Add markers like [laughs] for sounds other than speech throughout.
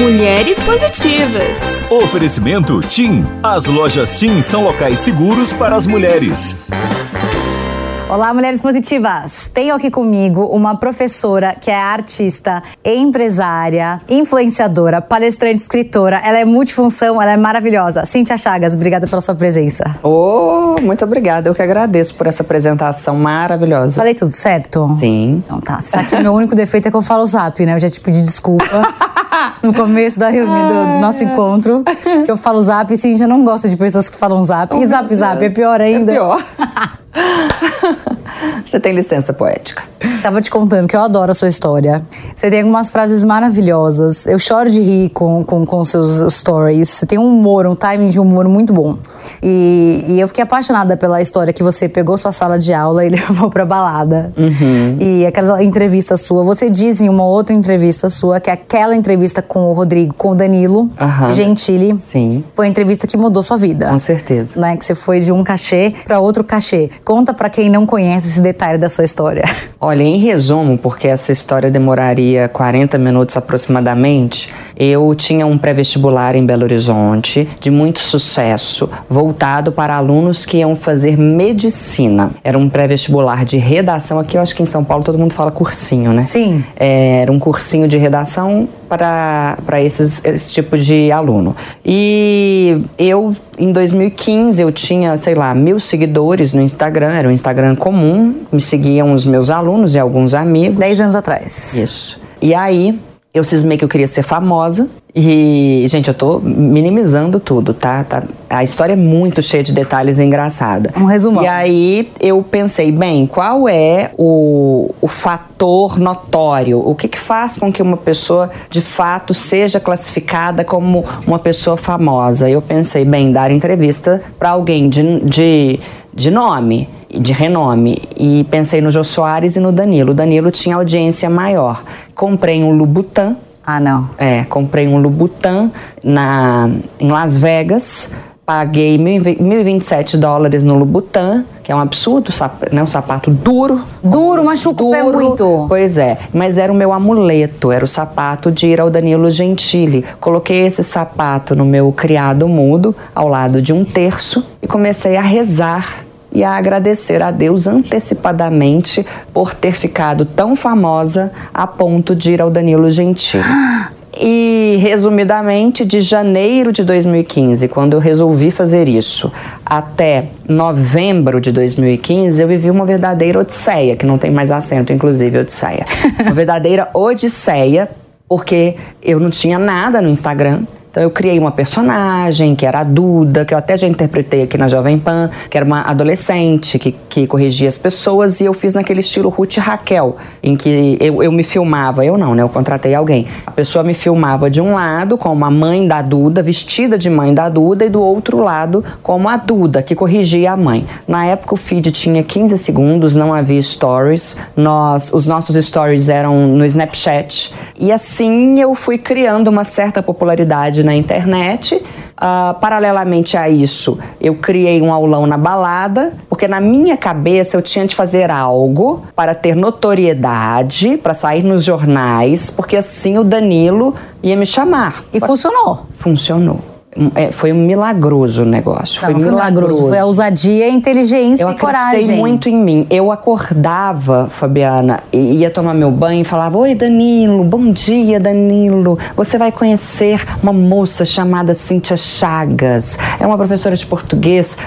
Mulheres Positivas. Oferecimento TIM. As lojas TIM são locais seguros para as mulheres. Olá, mulheres positivas! Tenho aqui comigo uma professora que é artista, empresária, influenciadora, palestrante, escritora. Ela é multifunção, ela é maravilhosa. Cíntia Chagas, obrigada pela sua presença. Oh, muito obrigada. Eu que agradeço por essa apresentação maravilhosa. Falei tudo certo? Sim. Então tá. Só que o meu único defeito é que eu falo zap, né? Eu já te pedi desculpa [laughs] no começo da reunião do, do nosso encontro. Eu falo zap e Cíntia não gosta de pessoas que falam zap. Oh, e zap, zap, é pior ainda. É pior. [laughs] [laughs] Você tem licença poética. Tava te contando que eu adoro a sua história. Você tem algumas frases maravilhosas. Eu choro de rir com, com, com seus stories. Você tem um humor, um timing de humor muito bom. E, e eu fiquei apaixonada pela história que você pegou sua sala de aula [laughs] e levou pra balada. Uhum. E aquela entrevista sua. Você diz em uma outra entrevista sua que aquela entrevista com o Rodrigo, com o Danilo Aham. Gentili, Sim, foi a entrevista que mudou sua vida com certeza. né, que você foi de um cachê para outro cachê. Conta para quem não conhece esse detalhe da sua história. Olha, em resumo, porque essa história demoraria 40 minutos aproximadamente, eu tinha um pré-vestibular em Belo Horizonte, de muito sucesso, voltado para alunos que iam fazer medicina. Era um pré-vestibular de redação, aqui eu acho que em São Paulo todo mundo fala cursinho, né? Sim. É, era um cursinho de redação para, para esses, esse tipo de aluno. E eu, em 2015, eu tinha, sei lá, mil seguidores no Instagram, era um Instagram comum, me seguiam os meus alunos e alguns amigos. Dez anos atrás. Isso. E aí, eu cismei que eu queria ser famosa. E, gente, eu tô minimizando tudo, tá? tá? A história é muito cheia de detalhes engraçada. Um resumão. E aí eu pensei, bem, qual é o, o fator notório? O que, que faz com que uma pessoa de fato seja classificada como uma pessoa famosa? Eu pensei, bem, dar entrevista para alguém de, de, de nome de renome e pensei no Jô Soares e no Danilo. O Danilo tinha audiência maior. Comprei um Lubutan, Ah, não. é, comprei um Lubutan na, em Las Vegas, paguei mil e 1.027 dólares no Lubutan, que é um absurdo, né, um sapato duro. Duro, machuca o pé Duro. muito. Pois é, mas era o meu amuleto, era o sapato de ir ao Danilo Gentili. Coloquei esse sapato no meu criado mudo, ao lado de um terço, e comecei a rezar e a agradecer a Deus antecipadamente por ter ficado tão famosa a ponto de ir ao Danilo Gentili. [gasps] E, resumidamente, de janeiro de 2015, quando eu resolvi fazer isso, até novembro de 2015, eu vivi uma verdadeira odisseia, que não tem mais acento, inclusive, odisseia. [laughs] Uma verdadeira odisseia, porque eu não tinha nada no Instagram. Então eu criei uma personagem, que era a Duda, que eu até já interpretei aqui na Jovem Pan, que era uma adolescente que, que corrigia as pessoas, e eu fiz naquele estilo Ruth e Raquel, em que eu, eu me filmava, eu não, né? Eu contratei alguém. A pessoa me filmava de um lado, como a mãe da Duda, vestida de mãe da Duda, e do outro lado, como a Duda, que corrigia a mãe. Na época o feed tinha 15 segundos, não havia stories. Nós, os nossos stories eram no Snapchat. E assim eu fui criando uma certa popularidade na internet. Ah, paralelamente a isso, eu criei um aulão na balada, porque na minha cabeça eu tinha de fazer algo para ter notoriedade, para sair nos jornais, porque assim o Danilo ia me chamar. E funcionou. Funcionou. É, foi um milagroso o negócio. Não, foi milagroso. Foi a ousadia, a inteligência Eu e coragem. acreditei muito em mim. Eu acordava, Fabiana, e ia tomar meu banho e falava: Oi, Danilo, bom dia, Danilo. Você vai conhecer uma moça chamada Cíntia Chagas. É uma professora de português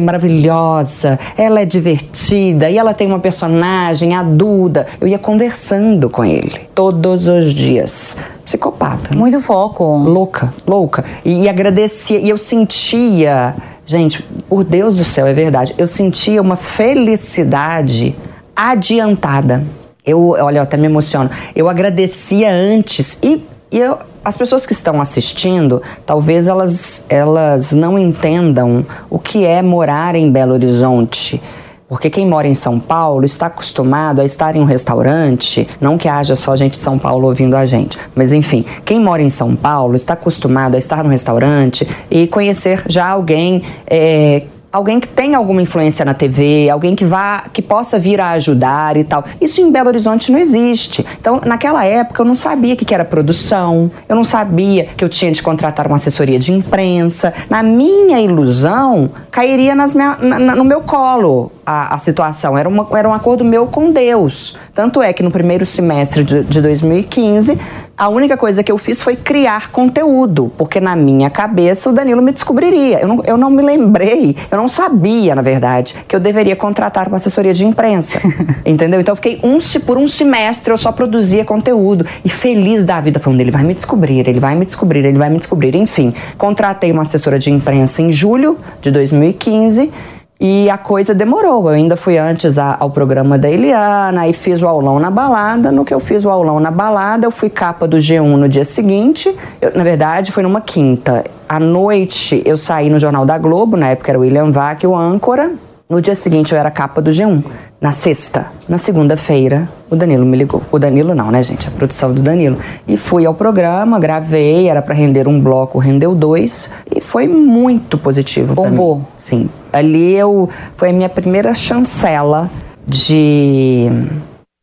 maravilhosa. Ela é divertida e ela tem uma personagem, a Duda. Eu ia conversando com ele todos os dias. Psicopata. né? Muito foco. Louca, louca. E, e agradecia. E eu sentia, gente, por Deus do céu, é verdade. Eu sentia uma felicidade adiantada. Eu, olha, eu até me emociono. Eu agradecia antes e, e eu, as pessoas que estão assistindo, talvez elas, elas não entendam o que é morar em Belo Horizonte. Porque quem mora em São Paulo está acostumado a estar em um restaurante, não que haja só gente de São Paulo ouvindo a gente, mas enfim, quem mora em São Paulo está acostumado a estar no restaurante e conhecer já alguém é, alguém que tem alguma influência na TV, alguém que vá, que possa vir a ajudar e tal. Isso em Belo Horizonte não existe. Então, naquela época, eu não sabia o que era produção, eu não sabia que eu tinha de contratar uma assessoria de imprensa. Na minha ilusão, cairia nas minha, na, no meu colo a, a, situação. Era, uma, era um acordo meu com Deus. Tanto é que no primeiro semestre de, de 2015 a única coisa que eu fiz foi criar conteúdo, porque na minha cabeça o Danilo me descobriria. Eu não, eu não me lembrei, eu não sabia, na verdade, que eu deveria contratar uma assessoria de imprensa. [laughs] entendeu? Então eu fiquei um, por um semestre, eu só produzia conteúdo. E feliz da vida, falando, ele vai me descobrir, ele vai me descobrir, ele vai me descobrir. Enfim, contratei uma assessora de imprensa em julho de 2015 e a coisa demorou. Eu ainda fui antes a, ao programa da Eliana e fiz o aulão na balada. No que eu fiz o aulão na balada, eu fui capa do G1 no dia seguinte. Eu, na verdade, foi numa quinta. À noite, eu saí no Jornal da Globo, na época era o William Vac, o âncora. No dia seguinte eu era capa do G1. Na sexta, na segunda-feira, o Danilo me ligou. O Danilo não, né, gente? A produção do Danilo. E fui ao programa, gravei, era para render um bloco, rendeu dois. E foi muito positivo Bombou. Mim. Sim. Ali eu foi a minha primeira chancela de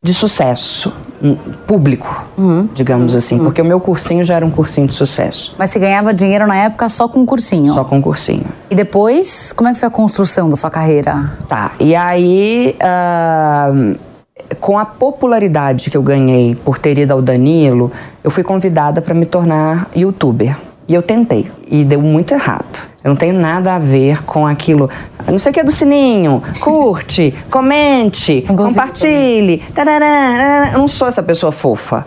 de sucesso público, uhum. digamos assim, uhum. porque o meu cursinho já era um cursinho de sucesso. Mas você ganhava dinheiro na época só com cursinho? Só com cursinho. E depois, como é que foi a construção da sua carreira? Tá, e aí, uh, com a popularidade que eu ganhei por ter ido ao Danilo, eu fui convidada para me tornar youtuber. E eu tentei, e deu muito errado. Eu não tenho nada a ver com aquilo. Não sei o que é do sininho. Curte, comente, compartilhe. Tarará, eu não sou essa pessoa fofa.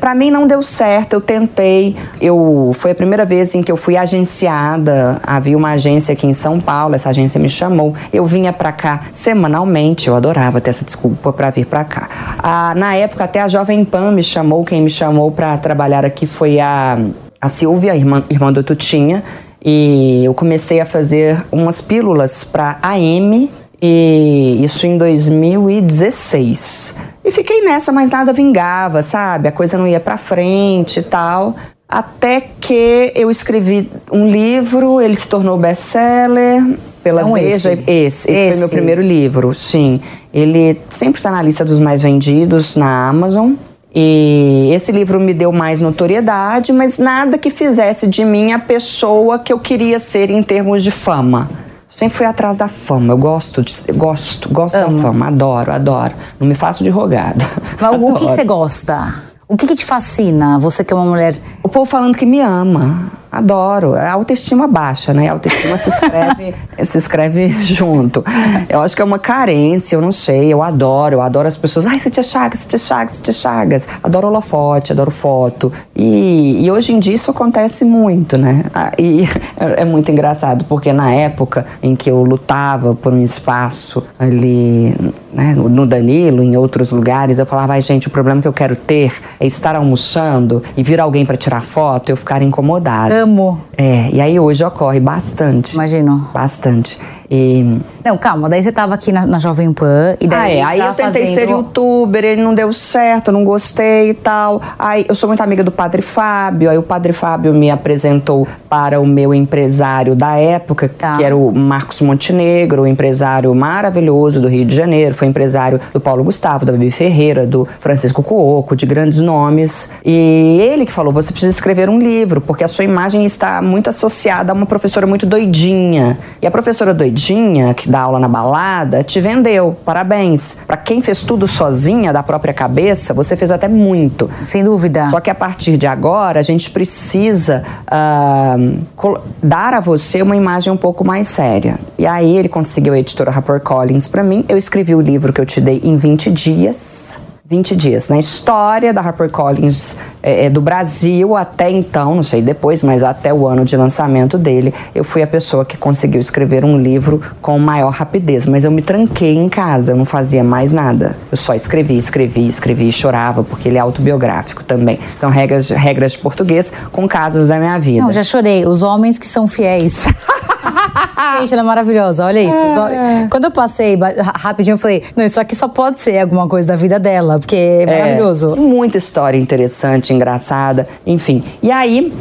Pra mim não deu certo. Eu tentei. Eu, foi a primeira vez em que eu fui agenciada. Havia uma agência aqui em São Paulo. Essa agência me chamou. Eu vinha pra cá semanalmente. Eu adorava ter essa desculpa para vir pra cá. Ah, na época, até a Jovem Pan me chamou. Quem me chamou para trabalhar aqui foi a, a Silvia, irmã, irmã do Tutinha e eu comecei a fazer umas pílulas para AM e isso em 2016. E fiquei nessa, mas nada vingava, sabe? A coisa não ia para frente e tal. Até que eu escrevi um livro, ele se tornou best-seller pela então, Veja. Esse, esse, esse, esse, foi meu primeiro livro, sim. Ele sempre está na lista dos mais vendidos na Amazon. E esse livro me deu mais notoriedade, mas nada que fizesse de mim a pessoa que eu queria ser em termos de fama. Sempre fui atrás da fama. Eu gosto, de, gosto, gosto da fama. Adoro, adoro. Não me faço de rogado. Mas o que, que, você gosta? O que, que te fascina? Você que é uma mulher. O povo falando que me ama. Adoro. A autoestima baixa, né? A autoestima se escreve, [laughs] se escreve junto. Eu acho que é uma carência, eu não sei. Eu adoro, eu adoro as pessoas. Ai, você te chagas, você te chagas, você te chagas. Adoro holofote, adoro foto. E, e hoje em dia isso acontece muito, né? Ah, e [laughs] é muito engraçado, porque na época em que eu lutava por um espaço ali, né, no Danilo, em outros lugares, eu falava, ai, gente, o problema que eu quero ter é estar almoçando e vir alguém para tirar foto e eu ficar incomodada. É, e aí hoje ocorre bastante. Imagino. Bastante. E... Não, calma, daí você tava aqui na, na Jovem Pan e daí. Ah, é. Aí eu tentei fazendo... ser youtuber, ele não deu certo, não gostei e tal. Aí eu sou muito amiga do Padre Fábio, aí o Padre Fábio me apresentou para o meu empresário da época, tá. que era o Marcos Montenegro, um empresário maravilhoso do Rio de Janeiro, foi empresário do Paulo Gustavo, da Bibi Ferreira, do Francisco Cuoco, de grandes nomes. E ele que falou: você precisa escrever um livro, porque a sua imagem está muito associada a uma professora muito doidinha. E a professora doidinha que dá aula na balada, te vendeu. Parabéns. Para quem fez tudo sozinha, da própria cabeça, você fez até muito. Sem dúvida. Só que a partir de agora, a gente precisa uh, dar a você uma imagem um pouco mais séria. E aí ele conseguiu a editora HarperCollins para mim. Eu escrevi o livro que eu te dei em 20 dias. 20 dias. Na história da HarperCollins é, é, do Brasil até então, não sei depois, mas até o ano de lançamento dele, eu fui a pessoa que conseguiu escrever um livro com maior rapidez. Mas eu me tranquei em casa, eu não fazia mais nada. Eu só escrevi, escrevi, escrevi e chorava, porque ele é autobiográfico também. São regras, regras de português com casos da minha vida. Não, já chorei. Os homens que são fiéis. [laughs] [laughs] Gente, ela é maravilhosa, olha isso. É. Quando eu passei rapidinho, eu falei, não, isso aqui só pode ser alguma coisa da vida dela, porque é, é maravilhoso. Muita história interessante, engraçada, enfim. E aí,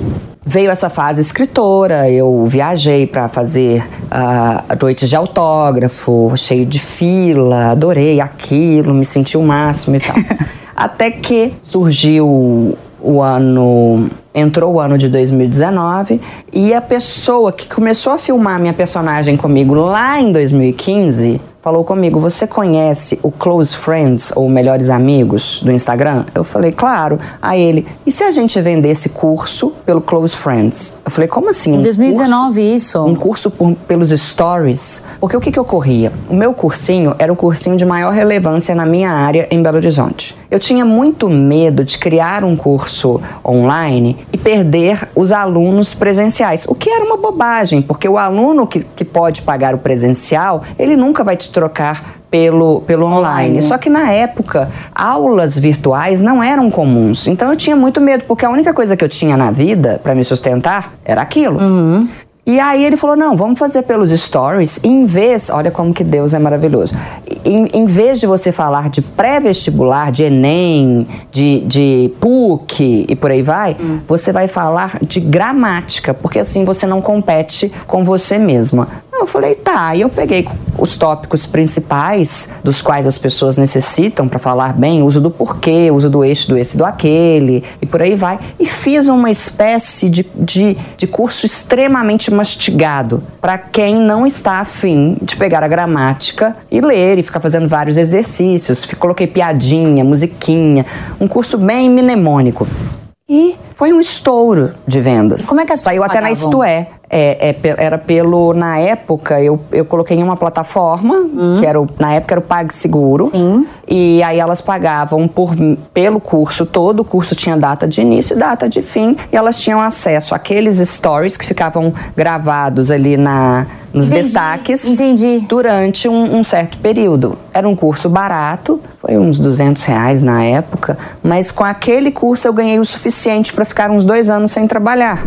veio essa fase escritora, eu viajei para fazer uh, noites de autógrafo, cheio de fila, adorei aquilo, me senti o máximo e tal. [laughs] Até que surgiu o ano entrou o ano de 2019 e a pessoa que começou a filmar minha personagem comigo lá em 2015 falou comigo: Você conhece o Close Friends ou Melhores Amigos do Instagram? Eu falei: Claro. Aí ele: E se a gente vendesse curso pelo Close Friends? Eu falei: Como assim? Em 2019, curso, isso? Um curso por, pelos stories. Porque o que, que ocorria? O meu cursinho era o cursinho de maior relevância na minha área em Belo Horizonte. Eu tinha muito medo de criar um curso online e perder os alunos presenciais, o que era uma bobagem, porque o aluno que, que pode pagar o presencial, ele nunca vai te trocar pelo, pelo online. online. Só que na época, aulas virtuais não eram comuns. Então eu tinha muito medo, porque a única coisa que eu tinha na vida para me sustentar era aquilo. Uhum. E aí ele falou: não, vamos fazer pelos stories. em vez, olha como que Deus é maravilhoso. Em, em vez de você falar de pré-vestibular, de Enem, de, de PUC e por aí vai, hum. você vai falar de gramática, porque assim você não compete com você mesma. Eu falei, tá. E eu peguei os tópicos principais dos quais as pessoas necessitam para falar bem, uso do porquê, uso do eixo, do esse, do aquele, e por aí vai. E fiz uma espécie de, de, de curso extremamente mastigado para quem não está afim de pegar a gramática e ler e ficar fazendo vários exercícios. Coloquei piadinha, musiquinha, um curso bem mnemônico. E foi um estouro de vendas. Como é que as Saiu até pagavam? na Isto É. É, é, era pelo. Na época, eu, eu coloquei em uma plataforma, hum. que era o, na época era o PagSeguro. Sim. E aí elas pagavam por, pelo curso todo, o curso tinha data de início e data de fim, e elas tinham acesso àqueles stories que ficavam gravados ali na, nos Entendi. destaques Entendi. durante um, um, certo período. Era um curso barato, foi uns 200 reais na época, mas com aquele curso eu ganhei o suficiente para ficar uns dois anos sem trabalhar.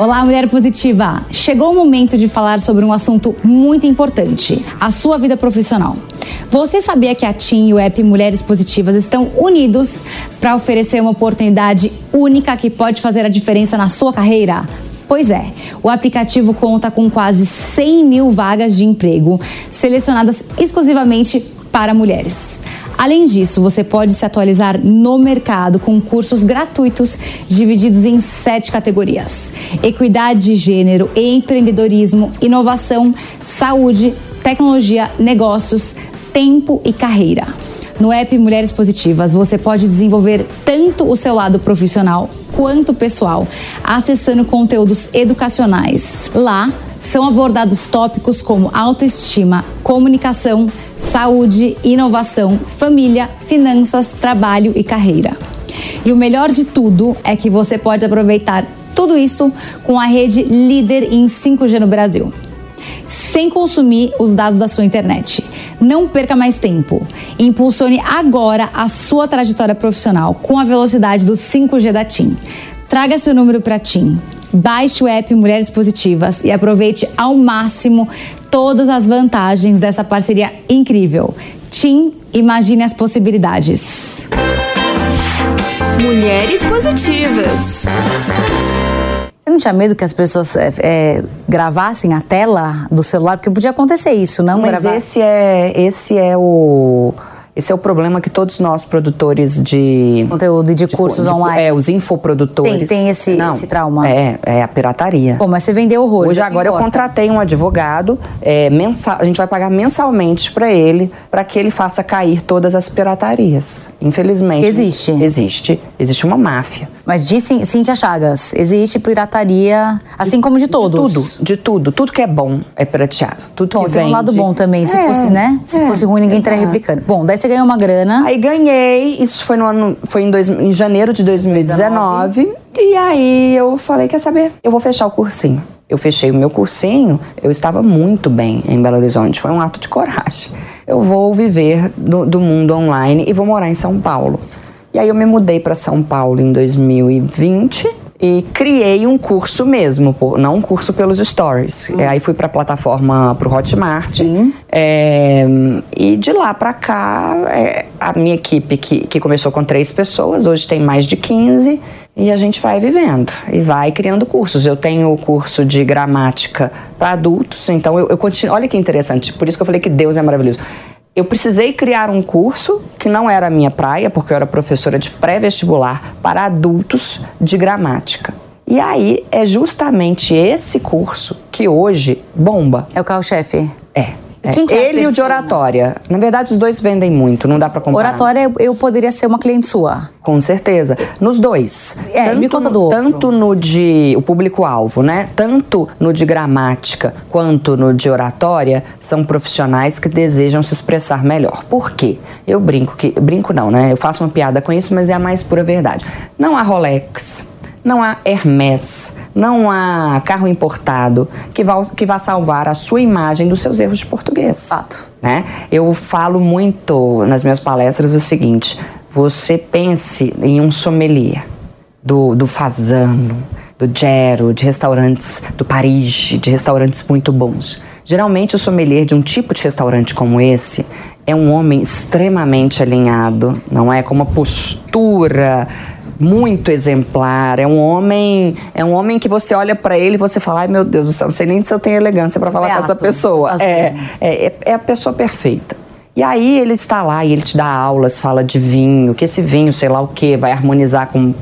Olá, mulher positiva! Chegou o momento de falar sobre um assunto muito importante: a sua vida profissional. Você sabia que a TIM e o app Mulheres Positivas estão unidos para oferecer uma oportunidade única que pode fazer a diferença na sua carreira? Pois é, o aplicativo conta com quase 100 mil vagas de emprego selecionadas exclusivamente para mulheres. Além disso, você pode se atualizar no mercado com cursos gratuitos divididos em sete categorias: equidade de gênero, empreendedorismo, inovação, saúde, tecnologia, negócios, tempo e carreira. No app Mulheres Positivas, você pode desenvolver tanto o seu lado profissional quanto pessoal, acessando conteúdos educacionais. Lá são abordados tópicos como autoestima, comunicação, saúde, inovação, família, finanças, trabalho e carreira. E o melhor de tudo é que você pode aproveitar tudo isso com a rede líder em 5G no Brasil, sem consumir os dados da sua internet. Não perca mais tempo. Impulsione agora a sua trajetória profissional com a velocidade do 5G da TIM. Traga seu número para TIM. Baixe o app Mulheres Positivas e aproveite ao máximo todas as vantagens dessa parceria incrível. TIM, imagine as possibilidades. Mulheres Positivas. Você não tinha medo que as pessoas é, é, gravassem a tela do celular? Porque podia acontecer isso, não Mas gravar. esse é, esse é o esse é o problema que todos nós, produtores de conteúdo e de, de cursos de, online. É, os infoprodutores. Tem, tem esse, Não, esse trauma. É, é a pirataria. Bom, mas você vendeu horrores. Hoje, agora, eu contratei um advogado, é, mensal, a gente vai pagar mensalmente para ele, para que ele faça cair todas as piratarias. Infelizmente. Existe. Existe. Existe uma máfia. Mas diz Cíntia Chagas, existe pirataria, assim de, como de todos. De tudo, de tudo. Tudo que é bom é pirateado. Tudo bom, que tem vende. um lado bom também. Se é, fosse, né? Se é, fosse ruim, ninguém estaria replicando. Bom, daí você ganhou uma grana. Aí ganhei, isso foi no ano, foi em, dois, em janeiro de 2019. 19. E aí eu falei, quer saber? Eu vou fechar o cursinho. Eu fechei o meu cursinho, eu estava muito bem em Belo Horizonte. Foi um ato de coragem. Eu vou viver do, do mundo online e vou morar em São Paulo. E aí eu me mudei para São Paulo em 2020 e criei um curso mesmo, não um curso pelos stories. Hum. Aí fui para a plataforma, para o Hotmart. Sim. É, e de lá para cá, é, a minha equipe, que, que começou com três pessoas, hoje tem mais de 15 e a gente vai vivendo e vai criando cursos. Eu tenho o curso de gramática para adultos, então eu, eu continuo. Olha que interessante, por isso que eu falei que Deus é maravilhoso. Eu precisei criar um curso que não era a minha praia, porque eu era professora de pré-vestibular para adultos de gramática. E aí é justamente esse curso que hoje bomba. É o carro-chefe. É. É. Quem que é Ele e o de oratória. Na verdade, os dois vendem muito, não dá pra comparar. Oratória, eu- poderia ser uma cliente sua. Com certeza. Nos dois. É, me conta do outro. Tanto no de. O público-alvo, né? Tanto no de gramática quanto no de oratória, são profissionais que desejam se expressar melhor. Por quê? Eu brinco que. Brinco não, né? Eu faço uma piada com isso, mas é a mais pura verdade. Não há Rolex. Não há Hermès, não há carro importado que vá, que vá salvar a sua imagem dos seus erros de português Fato. né? Eu falo muito nas minhas palestras o seguinte: você pense em um sommelier do, do Fazano, do Gero, de restaurantes do Paris, de restaurantes muito bons. Geralmente, o sommelier de um tipo de restaurante como esse é um homem extremamente alinhado, não é? Com uma postura muito exemplar. É um homem, é um homem que você olha pra ele e você fala: "Ai, meu Deus do céu, não sei nem se eu tenho elegância pra falar com essa Beato, pessoa". assim. É, é, é- a pessoa perfeita. E aí ele está lá e ele te dá aulas, fala de vinho, que esse vinho, sei lá o que, vai harmonizar com,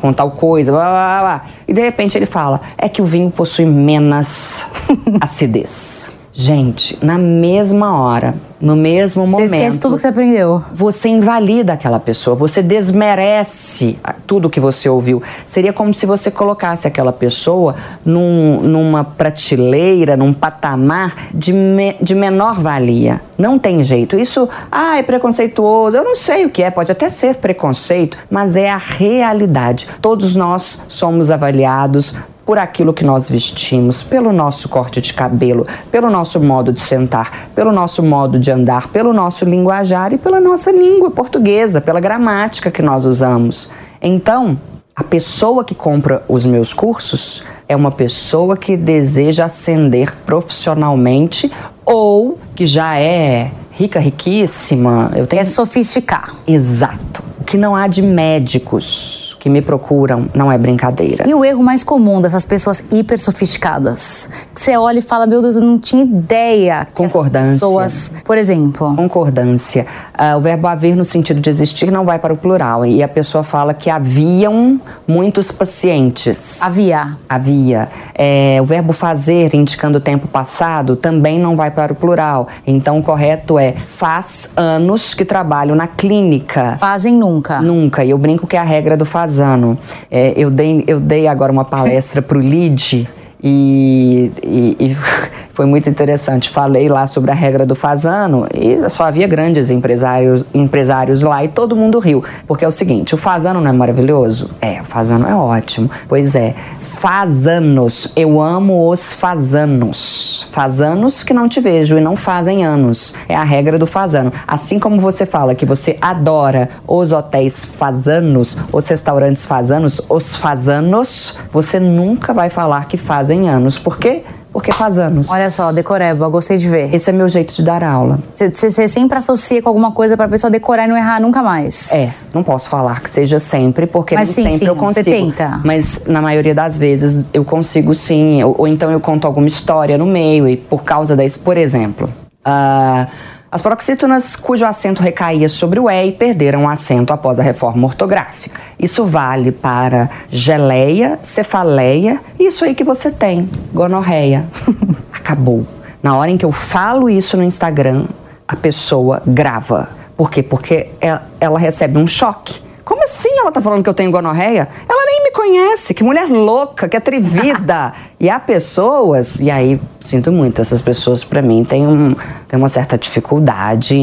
com tal coisa, blá, blá, blá. E de repente ele fala, é que o vinho possui menos [laughs] acidez. Gente, na mesma hora, no mesmo Você momento esquece tudo que você aprendeu. você invalida aquela pessoa, você desmerece tudo que você ouviu. Seria como se você colocasse aquela pessoa num- numa prateleira, num patamar de, me- de menor valia. Não tem jeito. Isso, ah, é preconceituoso. Eu não sei o que é, pode até ser preconceito, mas é a realidade. Todos nós somos avaliados por aquilo que nós vestimos, pelo nosso corte de cabelo, pelo nosso modo de sentar, pelo nosso modo de andar, pelo nosso linguajar e pela nossa língua portuguesa, pela gramática que nós usamos. Então, a pessoa que compra os meus cursos é uma pessoa que deseja ascender profissionalmente ou que já é rica, riquíssima. Eu tenho É sofisticar. Exato. O que não há de médicos que me procuram não é brincadeira. E o erro mais comum dessas pessoas hiper sofisticadas? Que você olha e fala, meu Deus, eu não tinha ideia que Concordância. pessoas... Por exemplo, Concordância. Ah, o verbo haver no sentido de existir não vai para o plural. E a pessoa fala que haviam muitos pacientes. havia. Havia. É, o verbo fazer, indicando o tempo passado, também não vai para o plural. Então, o correto é faz anos que trabalho na clínica. Fazem nunca. Nunca. E eu brinco que é a regra do É, eu, dei, eu dei agora uma palestra pro LID e, e- e [laughs] foi muito interessante. Falei lá sobre a regra do Fazano e só havia grandes empresários, empresários lá e todo mundo riu. Porque é o seguinte, o Fazano não é maravilhoso? É, o Fazano é ótimo. Pois é, fazanos. Eu amo os fazanos. Fazanos que não te vejo e não fazem anos. É a regra do fazano. Assim como você fala que você adora os hotéis fazanos, os restaurantes fazanos, os fazanos, você nunca vai falar que fazem anos. Por quê? Porque fazanos. Olha só, decoreba, gostei de ver. Esse é meu jeito de dar aula. Você- sempre associa com alguma coisa pra pessoa decorar e não errar nunca mais. É, não posso falar que seja sempre, porque Mas nem sim, sempre sim, eu você consigo. tenta. Mas na maioria das vezes eu consigo sim. Ou, ou então eu conto alguma história no meio e por causa desse, por exemplo, ah, as paroxítonas cujo acento recaía sobre o E perderam o acento após a reforma ortográfica. Isso vale para geleia, cefaleia e isso aí que você tem, gonorreia. [laughs] Acabou. Na hora em que eu falo isso no Instagram, a pessoa grava. Por quê? Porque ela, ela recebe um choque. Como assim ela tá falando que eu tenho gonorreia? Ela nem me conhece, que mulher louca, que atrevida. [laughs] e há pessoas, e aí sinto muito, essas pessoas pra mim têm, um, têm uma certa dificuldade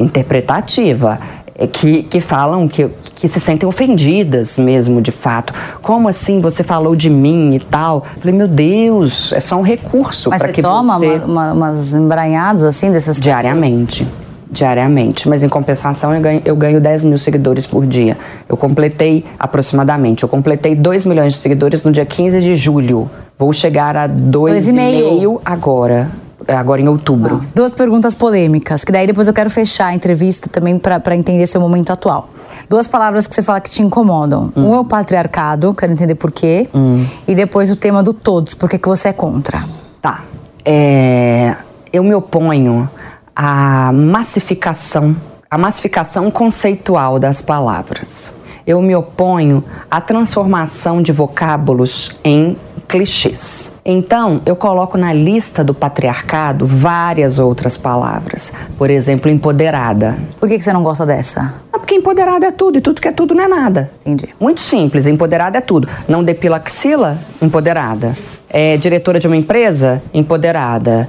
interpretativa. é Que, que falam que, que se sentem ofendidas mesmo, de fato. Como assim você falou de mim e tal? Falei, meu Deus, é só um recurso Mas para você que toma você uma- uma- umas embranhadas assim dessas pessoas? Diariamente. Mas em compensação eu ganho, eu ganho 10 mil seguidores por dia. Eu completei aproximadamente. Eu completei 2 milhões de seguidores no dia 15 de julho. Vou chegar a Dois e meio. 2,5 agora. é, agora em outubro. Ah, duas perguntas polêmicas, que daí depois eu quero fechar a entrevista também para entender seu momento atual. Duas palavras que você fala que te incomodam. Hum. Um é o patriarcado, quero entender por quê. Hum. E depois o tema do todos, por que você é contra? Tá. É, eu me oponho à massificação, à massificação conceitual das palavras. Eu me oponho à transformação de vocábulos em clichês. Então, eu coloco na lista do patriarcado várias outras palavras. Por exemplo, empoderada. Por que, você não gosta dessa? Ah, porque empoderada é tudo e tudo que é tudo não é nada. Entendi. Muito simples, empoderada é tudo. Não depila axila, empoderada. É diretora de uma empresa, empoderada.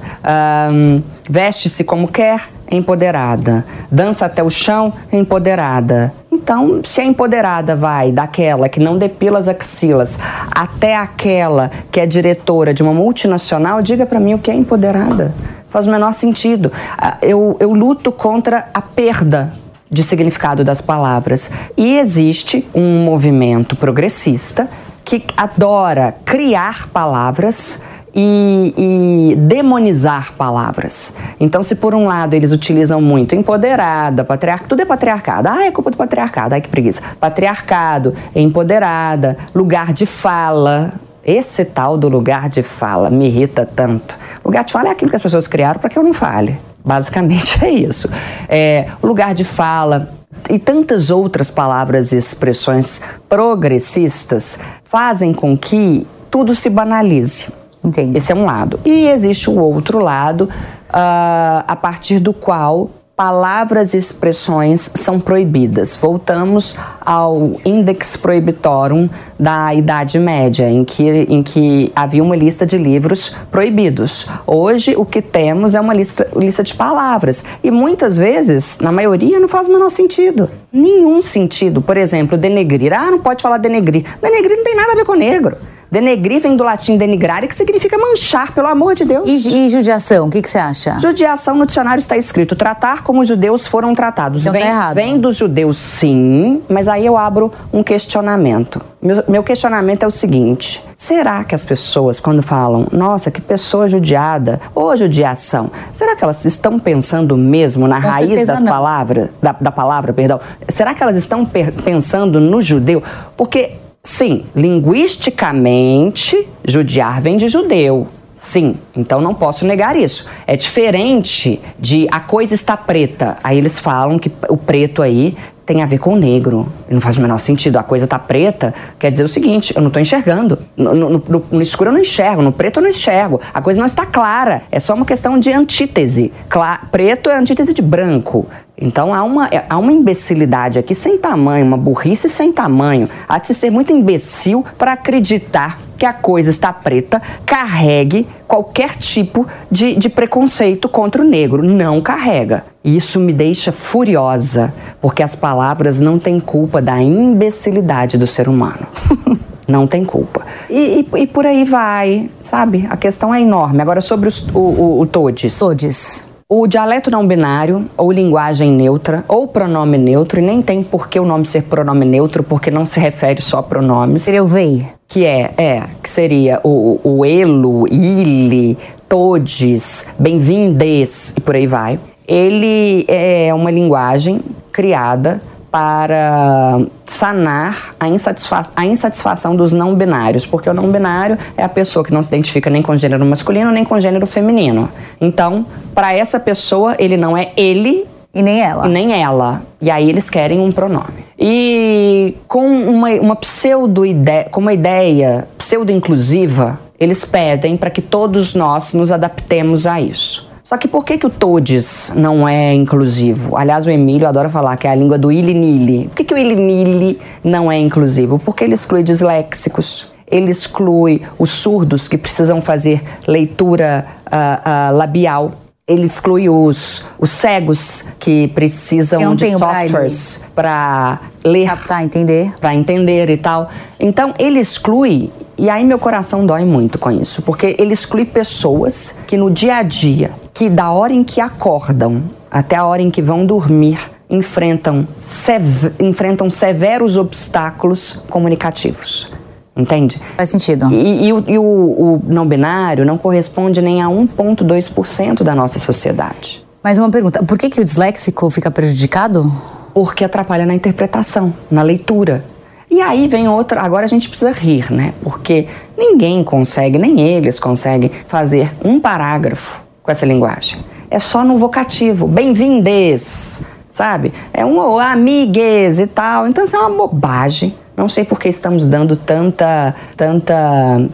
Um, Veste-se como quer, empoderada. Dança até o chão, empoderada. Então, se a empoderada vai daquela que não depila as axilas até aquela que é diretora de uma multinacional, diga para mim o que é empoderada. Faz o menor sentido. Ah, eu, eu luto contra a perda de significado das palavras. E existe um movimento progressista que adora criar palavras e, e, demonizar palavras. Então, se por um lado eles utilizam muito empoderada, patriarcado, tudo é patriarcado. Ah, é culpa do patriarcado. Ai, que preguiça. Patriarcado, empoderada, lugar de fala. Esse tal do lugar de fala me irrita tanto. Lugar de fala é aquilo que as pessoas criaram para que eu não fale. Basicamente [laughs] é isso. É, lugar de fala, e tantas outras palavras e expressões progressistas fazem com que tudo se banalize. Entendi. Esse é um lado. E existe o outro lado, uh, a partir do qual palavras e expressões são proibidas. Voltamos ao Index Prohibitorum da Idade Média, em que, em que havia uma lista de livros proibidos. Hoje, o que temos é uma lista, lista de palavras. E muitas vezes, na maioria, não faz o menor sentido. Nenhum sentido. Por exemplo, denegrir. Ah, não pode falar denegrir. Denegrir não tem nada a ver com negro. Denegrir vem do latim denigrare, que significa manchar, pelo amor de Deus. E, e judiação, o que, que, você acha? Judiação no dicionário está escrito tratar como os judeus foram tratados. Então vem, tá errado. vem dos judeus, sim, mas aí eu abro um questionamento. Meu, meu questionamento é o seguinte: será que as pessoas, quando falam, nossa, que pessoa judiada, ou judiação, será que elas estão pensando mesmo na Com raiz das palavras, da, da palavra, perdão? Será que elas estão pensando no judeu? Porque Sim, linguisticamente, judiar vem de judeu. Sim, então não posso negar isso. É diferente de a coisa está preta. Aí eles falam que o preto aí tem a ver com o negro. Não faz o menor sentido. A coisa tá preta, quer dizer o seguinte: eu não estou enxergando. No, no, no, no, escuro eu não enxergo, no preto eu não enxergo. A coisa não está clara. É só uma questão de antítese. Cla preto é antítese de branco. Então há uma, é, há uma imbecilidade aqui sem tamanho, uma burrice sem tamanho. Há de se ser muito imbecil para acreditar que a coisa está preta, carregue qualquer tipo de, de preconceito contra o negro. Não carrega. E isso me deixa furiosa, porque as palavras não têm culpa da imbecilidade do ser humano. [laughs] não tem culpa. E, e, e, por aí vai, sabe? A questão é enorme. Agora, sobre os, o, o, o Todes. Todes. O dialeto não binário, ou linguagem neutra, ou pronome neutro, e nem tem por que o nome ser pronome neutro, porque não se refere só a pronomes. Seria o vei. Que é, é, que seria o, o elo, ile, todes, bem-vindes, e por aí vai. Ele é uma linguagem criada para sanar a, insatisfa a insatisfação dos não binários, porque o não binário é a pessoa que não se identifica nem com gênero masculino nem com gênero feminino. Então, para essa pessoa, ele não é ele e nem ela. E nem ela. E aí eles querem um pronome. E com uma, uma pseudo-ideia, com uma ideia pseudo-inclusiva, eles pedem para que todos nós nos adaptemos a isso. Só que por que, que o todes não é inclusivo? Aliás, o Emílio adora falar que é a língua do ilinili. Por que, que o ilinili não é inclusivo? Porque ele exclui disléxicos, ele exclui os surdos que precisam fazer leitura uh, uh, labial. Ele exclui os, os cegos que precisam de softwares para ler, captar, entender, para entender e tal. Então ele exclui e aí meu coração dói muito com isso, porque ele exclui pessoas que no dia a dia que da hora em que acordam até a hora em que vão dormir enfrentam, sev enfrentam severos obstáculos comunicativos. Entende? Faz sentido. E, e o, e o, o não binário não corresponde nem a 1,2% da nossa sociedade. Mais uma pergunta: por que, que o disléxico fica prejudicado? Porque atrapalha na interpretação, na leitura. E aí vem outra. Agora a gente precisa rir, né? Porque ninguém consegue, nem eles conseguem fazer um parágrafo com essa linguagem. É só no vocativo. Bem-vindes, sabe? É um amigues e tal. Então isso é uma bobagem. Não sei por que estamos dando tanta, tanta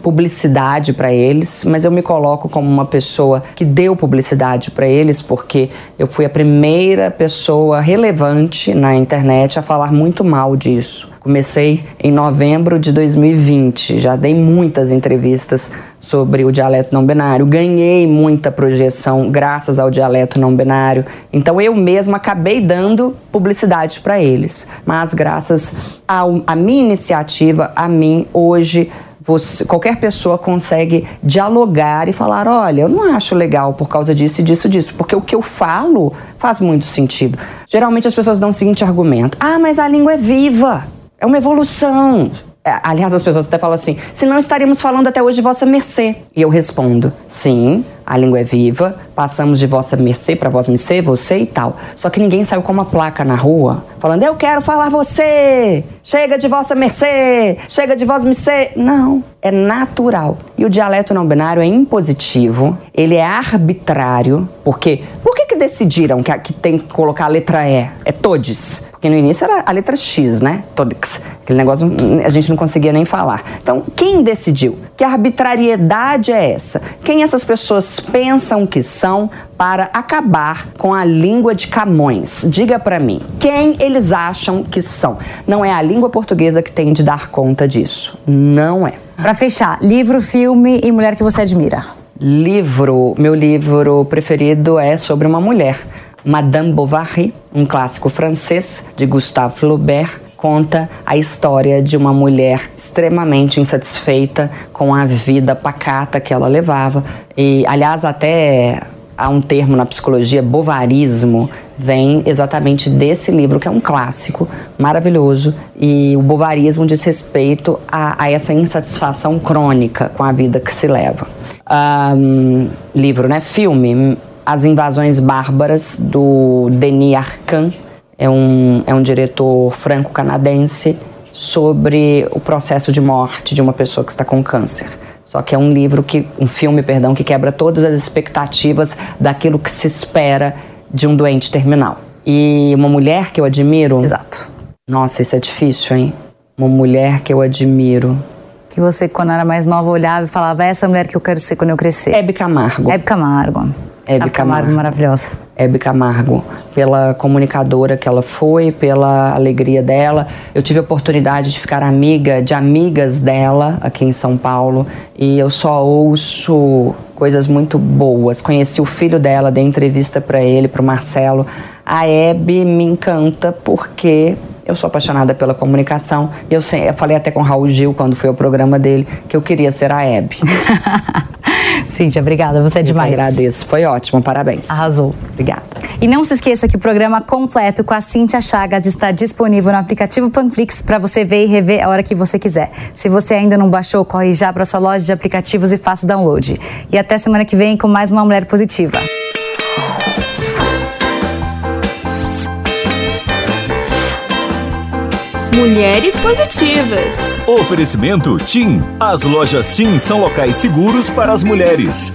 publicidade para eles, mas eu me coloco como uma pessoa que deu publicidade para eles, porque eu fui a primeira pessoa relevante na internet a falar muito mal disso. Comecei em novembro de 2020, já dei muitas entrevistas sobre o dialeto não binário, ganhei muita projeção graças ao dialeto não binário. Então eu mesma acabei dando publicidade para eles, mas graças à minha iniciativa, a mim hoje você, qualquer pessoa consegue dialogar e falar: olha, eu não acho legal por causa disso disso, disso, porque o que eu falo faz muito sentido. Geralmente as pessoas dão o seguinte argumento: ah, mas a língua é viva. É uma evolução. É, aliás, as pessoas até falam assim: se não estaríamos falando até hoje vossa mercê. E eu respondo: sim, a língua é viva, passamos de vossa mercê para vossa mercê, você e tal. Só que ninguém saiu com uma placa na rua falando: eu quero falar você, chega de vossa mercê, chega de vossa mercê. Não, é natural. E o dialeto não binário é impositivo, ele é arbitrário, porque por que, que decidiram que, que tem que colocar a letra E? É todes. Porque no início era a letra X, né? Todex. Aquele negócio a gente não conseguia nem falar. Então, quem decidiu? Que arbitrariedade é essa? Quem essas pessoas pensam que são para acabar com a língua de Camões? Diga para mim, quem eles acham que são? Não é a língua portuguesa que tem de dar conta disso. Não é. Para fechar, livro, filme e mulher que você admira. Livro, meu livro preferido é sobre uma mulher Madame Bovary, um clássico francês de Gustave Flaubert, conta a história de uma mulher extremamente insatisfeita com a vida pacata que ela levava. E, aliás, até há um termo na psicologia, bovarismo, vem exatamente desse livro, que é um clássico maravilhoso. E o bovarismo diz respeito a, a essa insatisfação crônica com a vida que se leva. Um, livro, né? Filme as Invasões Bárbaras, do Denis Arcand, é um, é um diretor franco-canadense sobre o processo de morte de uma pessoa que está com câncer. Só que é um livro que, um filme, perdão, que quebra todas as expectativas daquilo que se espera de um doente terminal. E uma mulher que eu admiro. Exato. Nossa, isso é difícil, hein? Uma mulher que eu admiro. Que você, quando era mais nova, olhava e falava: é essa mulher que eu quero ser quando eu crescer. Hebe Camargo. Hebe Camargo. Hebe Camargo. maravilhosa. Hebe Camargo, pela comunicadora que ela foi, pela alegria dela. Eu tive a oportunidade de ficar amiga de amigas dela aqui em São Paulo e eu só ouço coisas muito boas. Conheci o filho dela, dei entrevista para ele, para o Marcelo. A Hebe me encanta porque eu sou apaixonada pela comunicação. Eu, eu falei até com o Raul Gil quando foi ao programa dele que eu queria ser a Hebe. [laughs] Cíntia, obrigada. Você é demais. Eu agradeço. Foi ótimo. Parabéns. Arrasou. Obrigada. E não se esqueça que o programa completo com a Cíntia Chagas está disponível no aplicativo Panflix para você ver e rever a hora que você quiser. Se você ainda não baixou, corre já para sua loja de aplicativos e faça o download. E até semana que vem com mais uma Mulher Positiva. Mulheres Positivas. Oferecimento TIM. As lojas TIM são locais seguros para as mulheres.